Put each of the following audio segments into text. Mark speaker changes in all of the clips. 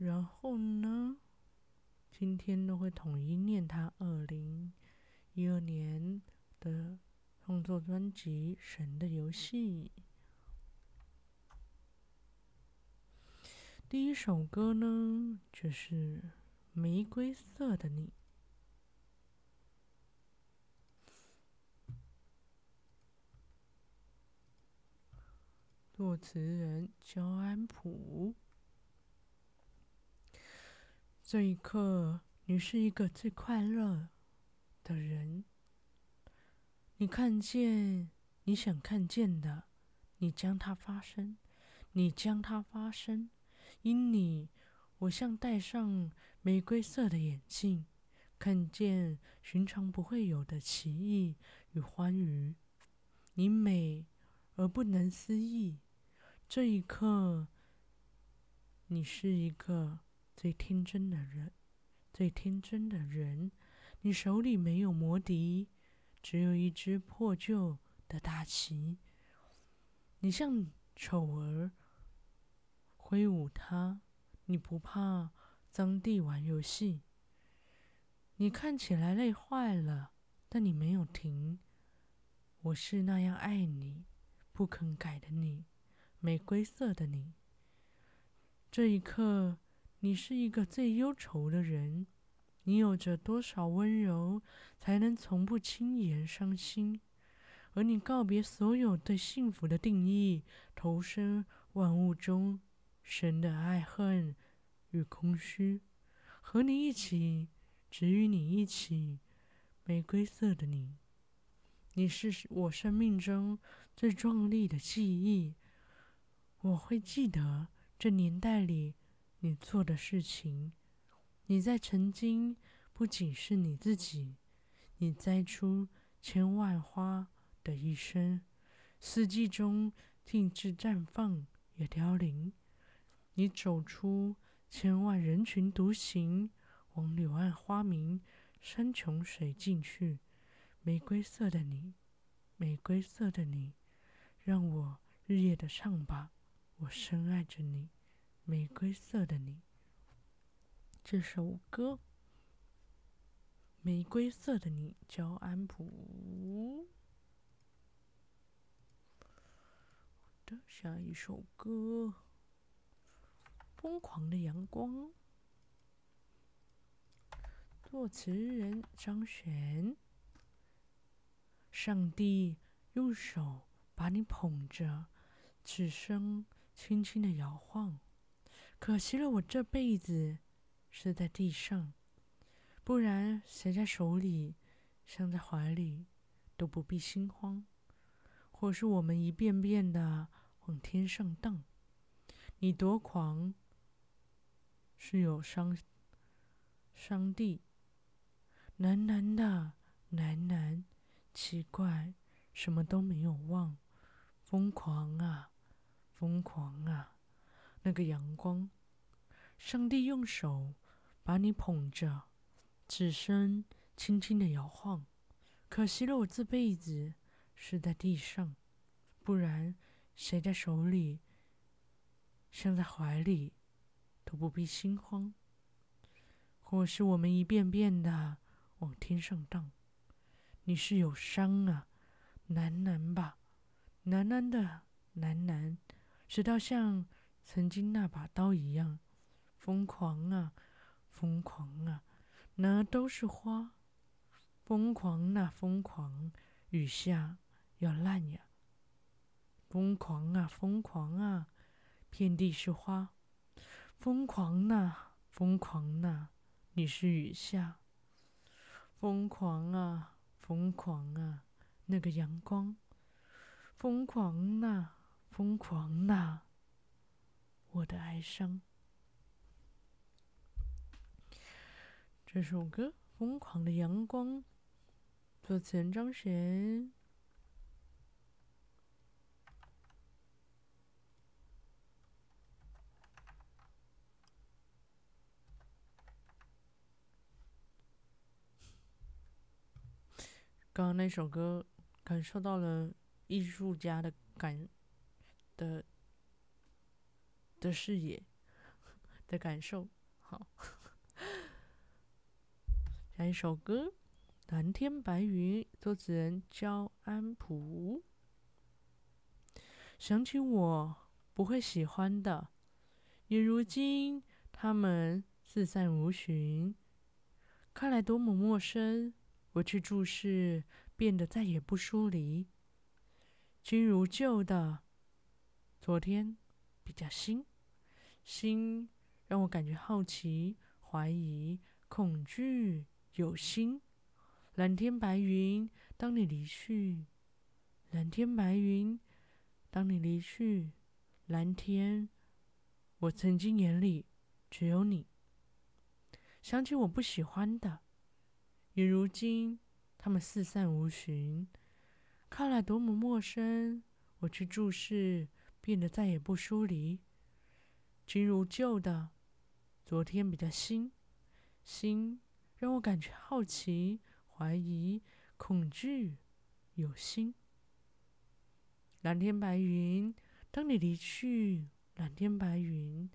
Speaker 1: 然后呢，今天都会统一念他二零一二年的创作专辑《神的游戏》。第一首歌呢，就是《玫瑰色的你》，作词人焦安溥。这一刻，你是一个最快乐的人。你看见你想看见的，你将它发生，你将它发生。因你，我像戴上玫瑰色的眼镜，看见寻常不会有的奇异与欢愉。你美而不能思议。这一刻，你是一个。最天真的人，最天真的人，你手里没有魔笛，只有一只破旧的大旗。你像丑儿挥舞它，你不怕脏地玩游戏。你看起来累坏了，但你没有停。我是那样爱你，不肯改的你，玫瑰色的你。这一刻。你是一个最忧愁的人，你有着多少温柔，才能从不轻言伤心？而你告别所有对幸福的定义，投身万物中，神的爱恨与空虚，和你一起，只与你一起，玫瑰色的你，你是我生命中最壮丽的记忆，我会记得这年代里。你做的事情，你在曾经不仅是你自己，你栽出千万花的一生，四季中静止绽放也凋零。你走出千万人群独行，往柳暗花明山穷水尽去。玫瑰色的你，玫瑰色的你，让我日夜的唱吧，我深爱着你。玫瑰色的你，这首歌《玫瑰色的你》，焦安溥。好的，下一首歌《疯狂的阳光》，作词人张悬。上帝用手把你捧着，此生轻轻的摇晃。可惜了，我这辈子是在地上，不然谁在手里，像在怀里，都不必心慌。或是我们一遍遍的往天上荡，你多狂，是有伤伤地，喃喃的喃喃，奇怪，什么都没有忘，疯狂啊，疯狂啊。那个阳光，上帝用手把你捧着，只身轻轻的摇晃。可惜了，我这辈子是在地上，不然谁在手里，像在怀里，都不必心慌。或是我们一遍遍的往天上荡，你是有伤啊，喃喃吧，喃喃的喃喃，直到像。曾经那把刀一样，疯狂啊，疯狂啊，那都是花，疯狂啊，疯狂，雨下要烂呀，疯狂啊，疯狂啊，遍地是花，疯狂啊，疯狂啊，你是雨下，疯狂啊，疯狂啊，那个阳光，疯狂啊，疯狂啊。我的哀伤。这首歌《疯狂的阳光》，作词张悬。刚刚那首歌，感受到了艺术家的感的的视野的感受。好，下一首歌《蓝天白云》，作词人焦安溥。想起我不会喜欢的，也如今他们四散无寻，看来多么陌生。我去注视，变得再也不疏离。今如旧的，昨天比较新，心让我感觉好奇、怀疑、恐惧、有心。蓝天白云，当你离去；蓝天白云，当你离去。蓝天，我曾经眼里只有你。想起我不喜欢的。也如今，他们四散无寻，看来多么陌生。我去注视，变得再也不疏离。今如旧的，昨天比较新，新让我感觉好奇、怀疑、恐惧、有心。蓝天白云，当你离去；蓝天白云，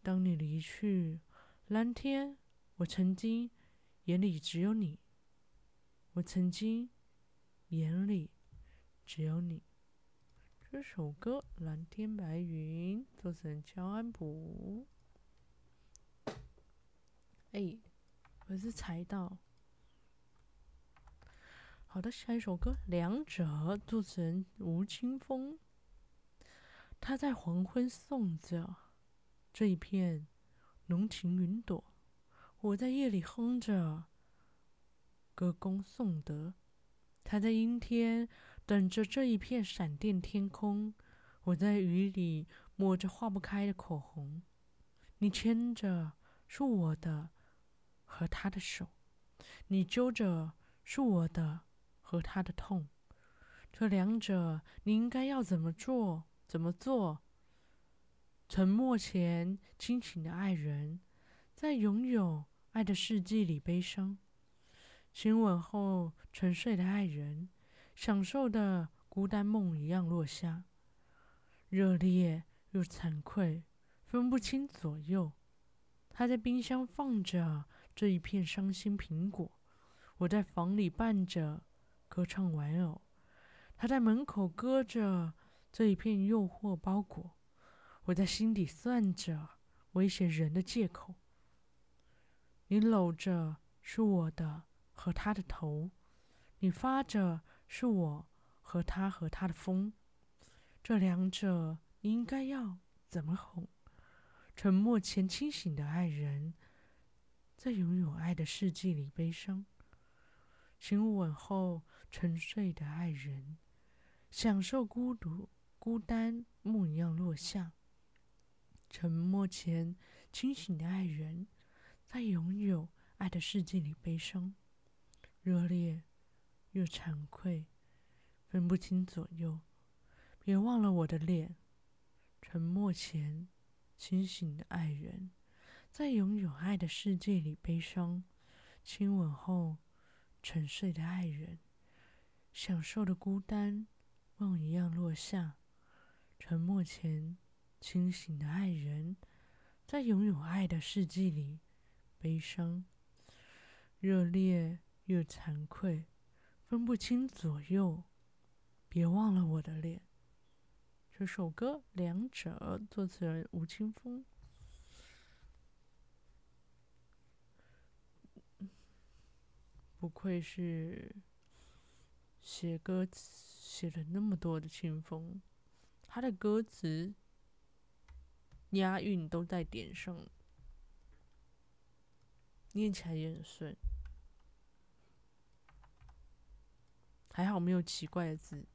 Speaker 1: 当你离去。蓝天，我曾经。眼里只有你，我曾经眼里只有你。这首歌《蓝天白云》作词人焦安溥。哎，我是猜到。好的，下一首歌《两者》作词人吴青峰。他在黄昏送着这一片浓情云朵。我在夜里哼着歌功颂德，他在阴天等着这一片闪电天空。我在雨里抹着化不开的口红。你牵着是我的和他的手，你揪着是我的和他的痛。这两者你应该要怎么做？怎么做？沉默前清醒的爱人，在拥有。爱的世纪里，悲伤；亲吻后沉睡的爱人，享受的孤单梦一样落下，热烈又惭愧，分不清左右。他在冰箱放着这一片伤心苹果，我在房里伴着歌唱玩偶。他在门口搁着这一片诱惑包裹，我在心底算着威胁人的借口。你搂着是我的和他的头，你发着是我和他和他的风，这两者应该要怎么哄？沉默前清醒的爱人，在拥有爱的世纪里悲伤；亲吻后沉睡的爱人，享受孤独孤单梦一样落下。沉默前清醒的爱人。在拥有爱的世界里，悲伤、热烈又惭愧，分不清左右。别忘了我的脸。沉默前，清醒的爱人，在拥有爱的世界里，悲伤、亲吻后，沉睡的爱人，享受的孤单梦一样落下。沉默前，清醒的爱人，在拥有爱的世界里。悲伤、热烈又惭愧，分不清左右。别忘了我的脸。这首歌《两者》作词人吴青峰。不愧是写歌词写了那么多的青峰，他的歌词押韵都在点上。念起来也很顺，还好没有奇怪的字，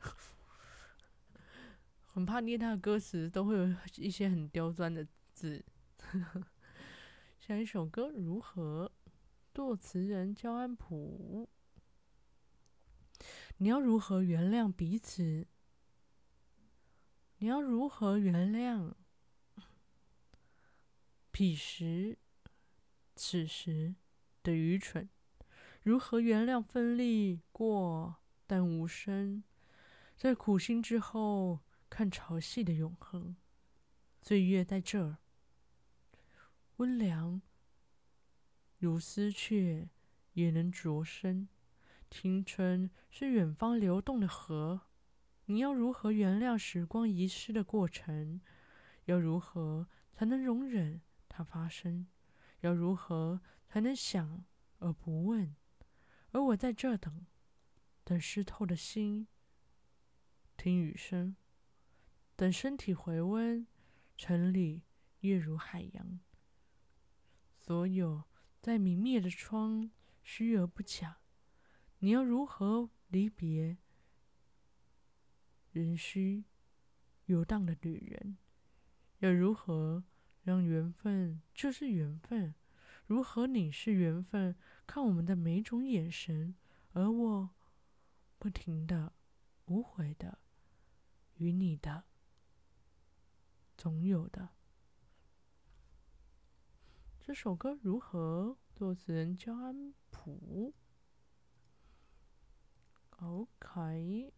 Speaker 1: 很怕念他的歌词都会有一些很刁钻的字。下一首歌如何？作词人焦安普。你要如何原谅彼此？你要如何原谅？彼时此时的愚蠢？如何原谅奋力过但无声？在苦心之后看潮汐的永恒？岁月在这儿，温凉如丝雀，也能着身。青春是远方流动的河，你要如何原谅时光遗失的过程？要如何才能容忍它发生？要如何才能想而不问？而我在这等，等湿透的心，听雨声，等身体回温。城里夜如海洋，所有在明灭的窗，虚而不假。你要如何离别人虚游荡的旅人？要如何让缘分就是缘分？如何凝视缘分？看我们的每种眼神，而我不停的、无悔的与你的总有的。这首歌如何？作词人焦安溥。OK，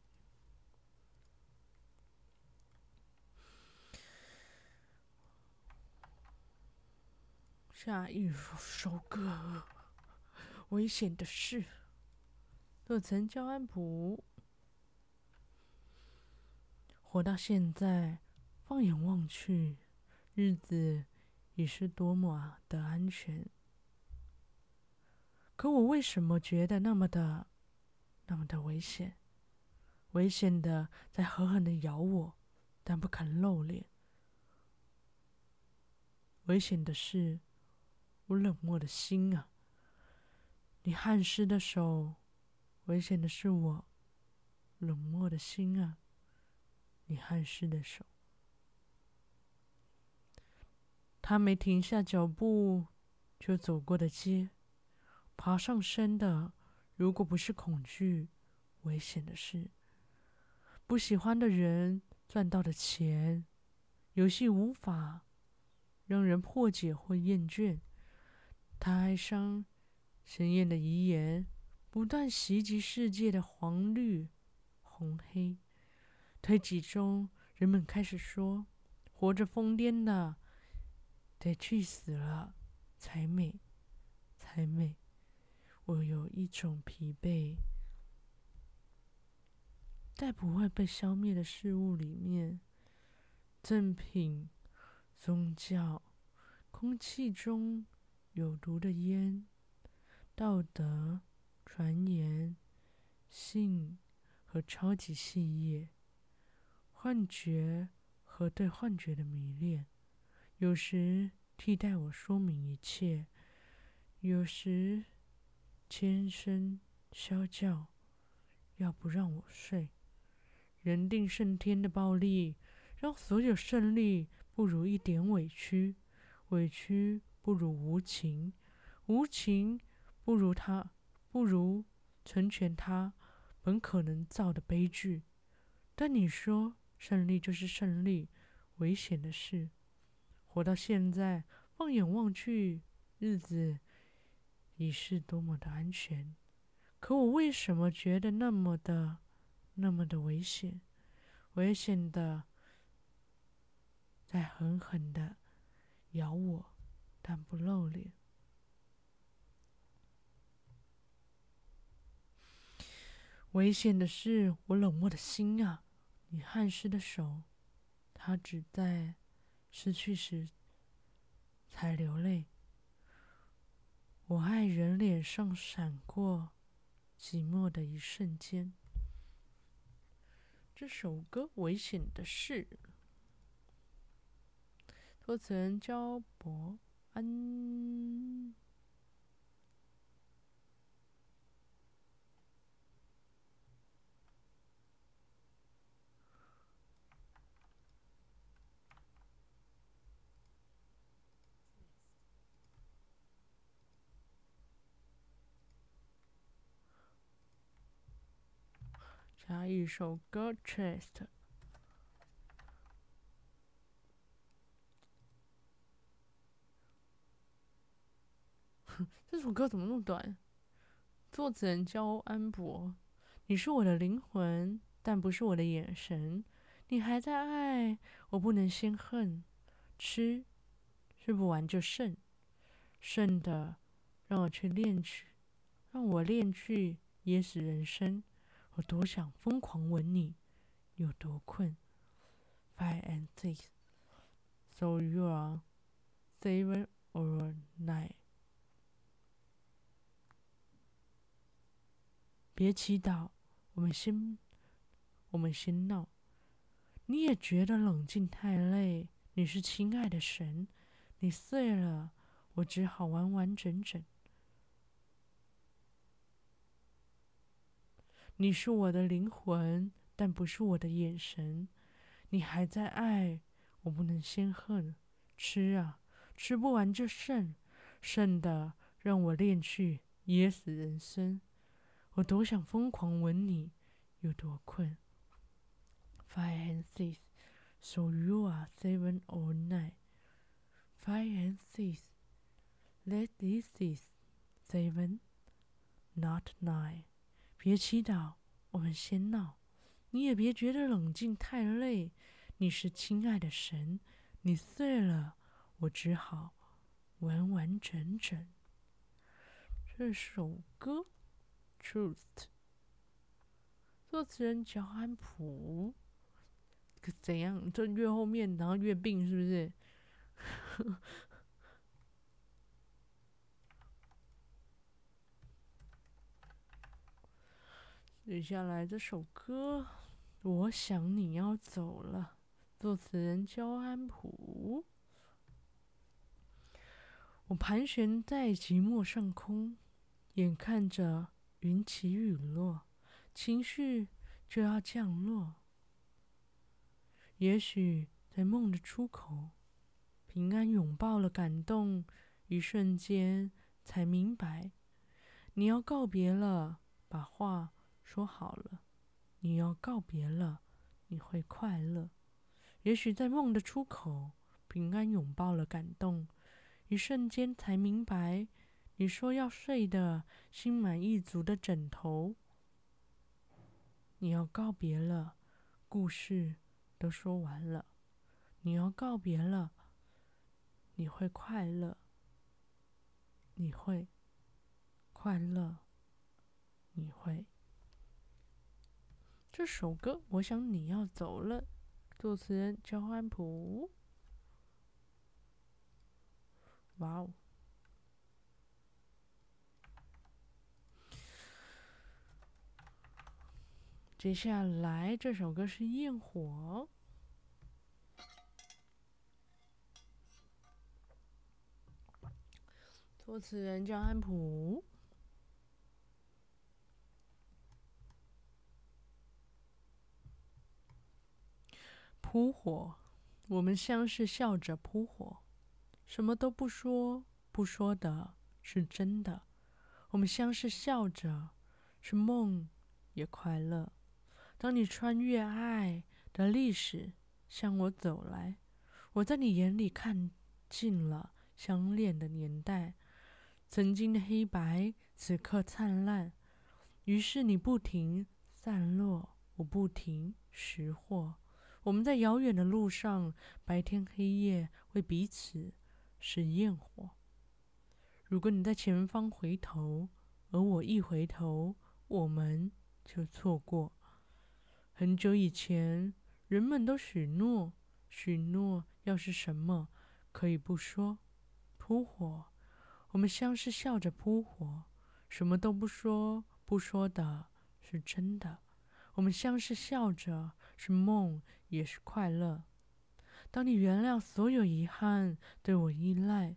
Speaker 1: 下一首歌，危险的事。作词焦安溥。活到现在，放眼望去，日子已是多么的安全。可我为什么觉得那么的？那么的危险，危险的在狠狠的咬我，但不肯露脸。危险的是我冷漠的心啊！你汗湿的手，危险的是我冷漠的心啊！你汗湿的手，他没停下脚步就走过的街，爬上身的。如果不是恐惧，危险的是不喜欢的人赚到的钱，游戏无法让人破解或厌倦。他哀伤，鲜艳的遗言不断袭击世界的黄绿红黑。推挤中，人们开始说：“活着疯癫的，得去死了才美，才美。”我有一种疲惫，在不会被消灭的事物里面，赠品、宗教、空气中有毒的烟、道德、传言、性和超级细叶、幻觉和对幻觉的迷恋，有时替代我说明一切，有时。尖声啸叫，要不让我睡。人定胜天的暴力，让所有胜利不如一点委屈，委屈不如无情，无情不如他，不如成全他本可能造的悲剧。但你说胜利就是胜利，危险的是，活到现在，放眼望去，日子。已是多么的安全，可我为什么觉得那么的、那么的危险？危险的在狠狠的咬我，但不露脸。危险的是我冷漠的心啊！你汗湿的手，它只在失去时才流泪。我爱人脸上闪过寂寞的一瞬间。这首歌《危险的事》，作词人焦伯安。加一首歌《Chest》。这首歌怎么那么短？作词人焦安博。你是我的灵魂，但不是我的眼神。你还在爱，我不能先恨。吃，吃不完就剩，剩的让我去恋去，让我恋去噎死人生。我多想疯狂吻你，有多困。Five and six, so you are seven or nine。别祈祷，我们先，我们先闹。你也觉得冷静太累。你是亲爱的神，你碎了，我只好完完整整。你是我的灵魂，但不是我的眼神。你还在爱，我不能先恨。吃啊，吃不完就剩，剩的让我恋去，噎死人生。我多想疯狂吻你，有多困。Five and six, so you are seven or nine. Five and six, let this is seven, not nine. 别祈祷，我们先闹。你也别觉得冷静太累。你是亲爱的神，你碎了，我只好完完整整。这首歌。Truth，作词人乔安普，可怎样？这越后面，然后越病，是不是？接下来这首歌，我想你要走了，作词人焦安普。我盘旋在寂寞上空，眼看着。云起雨落，情绪就要降落。也许在梦的出口，平安拥抱了感动，一瞬间才明白，你要告别了，把话说好了。你要告别了，你会快乐。也许在梦的出口，平安拥抱了感动，一瞬间才明白。你说要睡的心满意足的枕头，你要告别了，故事都说完了。你要告别了，你会快乐，你会快乐，你会。这首歌，我想你要走了，作词人焦安普。哇哦！接下来这首歌是《焰火》，作词人叫安普。扑火，我们相视笑着扑火，什么都不说，不说的是真的。我们相视笑着，是梦也快乐。当你穿越爱的历史向我走来，我在你眼里看尽了相恋的年代，曾经的黑白此刻灿烂。于是你不停散落，我不停拾获。我们在遥远的路上，白天黑夜为彼此是焰火。如果你在前方回头，而我一回头，我们就错过。很久以前，人们都许诺，许诺要是什么可以不说。扑火，我们相视笑着扑火，什么都不说，不说的是真的。我们相视笑着，是梦也是快乐。当你原谅所有遗憾，对我依赖，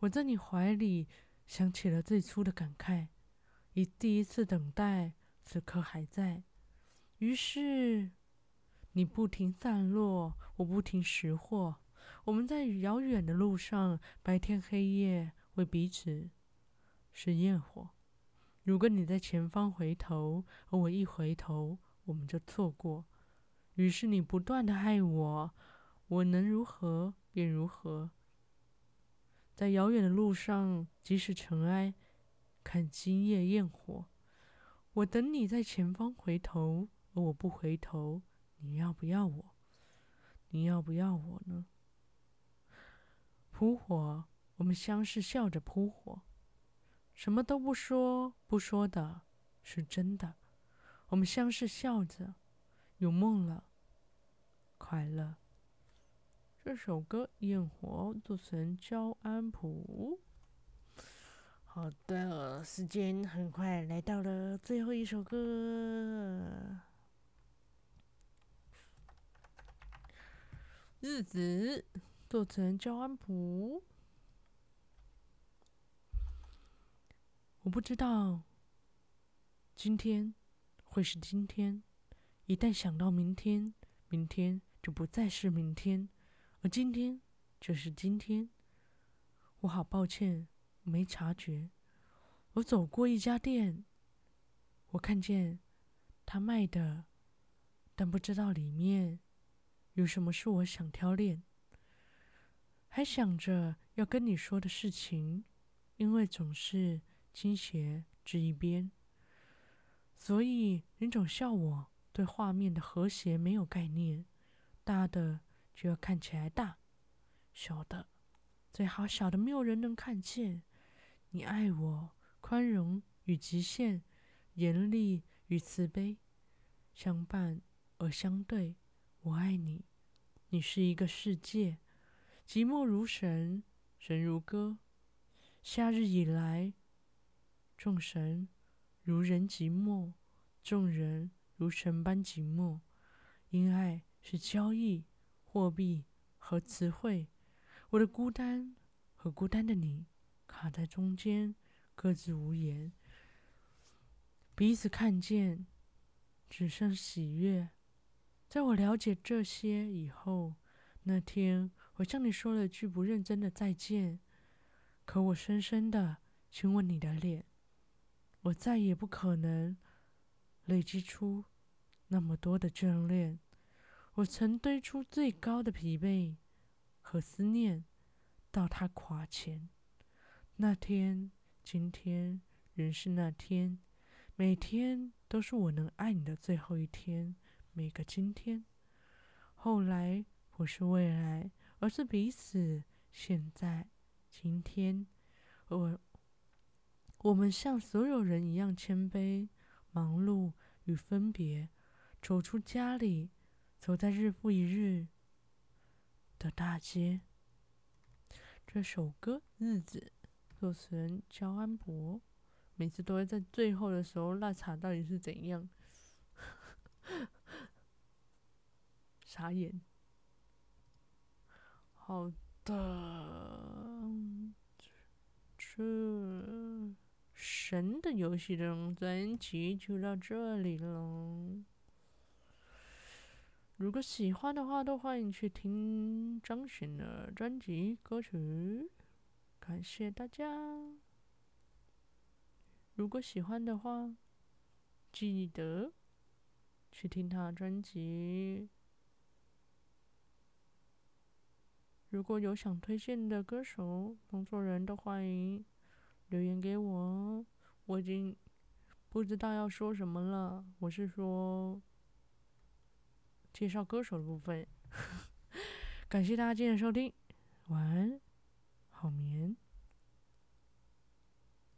Speaker 1: 我在你怀里想起了最初的感慨，以第一次等待，此刻还在。于是，你不停散落，我不停拾获。我们在遥远的路上，白天黑夜为彼此是焰火。如果你在前方回头，而我一回头，我们就错过。于是你不断的爱我，我能如何便如何。在遥远的路上，即使尘埃，看今夜焰火。我等你在前方回头，而我不回头。你要不要我？你要不要我呢？扑火，我们相视笑着扑火，什么都不说，不说的是真的。我们相视笑着，有梦了，快乐。这首歌《焰火》作词焦安普。好的，时间很快来到了最后一首歌，《日子》作词焦安普。我不知道今天会是今天，一旦想到明天，明天就不再是明天。而今天就是今天，我好抱歉，没察觉。我走过一家店，我看见他卖的，但不知道里面有什么是我想挑练。还想着要跟你说的事情，因为总是倾斜至一边，所以你总笑我对画面的和谐没有概念，大的。就要看起来大，小的最好小的没有人能看见。你爱我，宽容与极限，严厉与慈悲，相伴而相对。我爱你，你是一个世界，寂寞如神，神如歌。夏日以来，众神如人寂寞，众人如神般寂寞，因爱是交易。货币和词汇，我的孤单和孤单的你卡在中间，各自无言，彼此看见，只剩喜悦。在我了解这些以后，那天我向你说了句不认真的再见，可我深深的亲吻你的脸，我再也不可能累积出那么多的眷恋。我曾堆出最高的疲惫和思念，到他垮前。那天，今天，仍是那天，每天都是我能爱你的最后一天。每个今天，后来不是未来，而是彼此。现在，今天，我，我们像所有人一样谦卑、忙碌与分别，走出家里。走在日复一日的大街。这首歌《日子》，作词人焦安博。每次都会在最后的时候，那茶到底是怎样？傻眼。好的，这神的游戏这张专辑就到这里了。如果喜欢的话，都欢迎去听张悬的专辑歌曲。感谢大家。如果喜欢的话，记得去听他的专辑。如果有想推荐的歌手、工作人都欢迎留言给我。我已经不知道要说什么了。我是说。介绍歌手的部分，感谢大家今天的收听，晚安，好眠。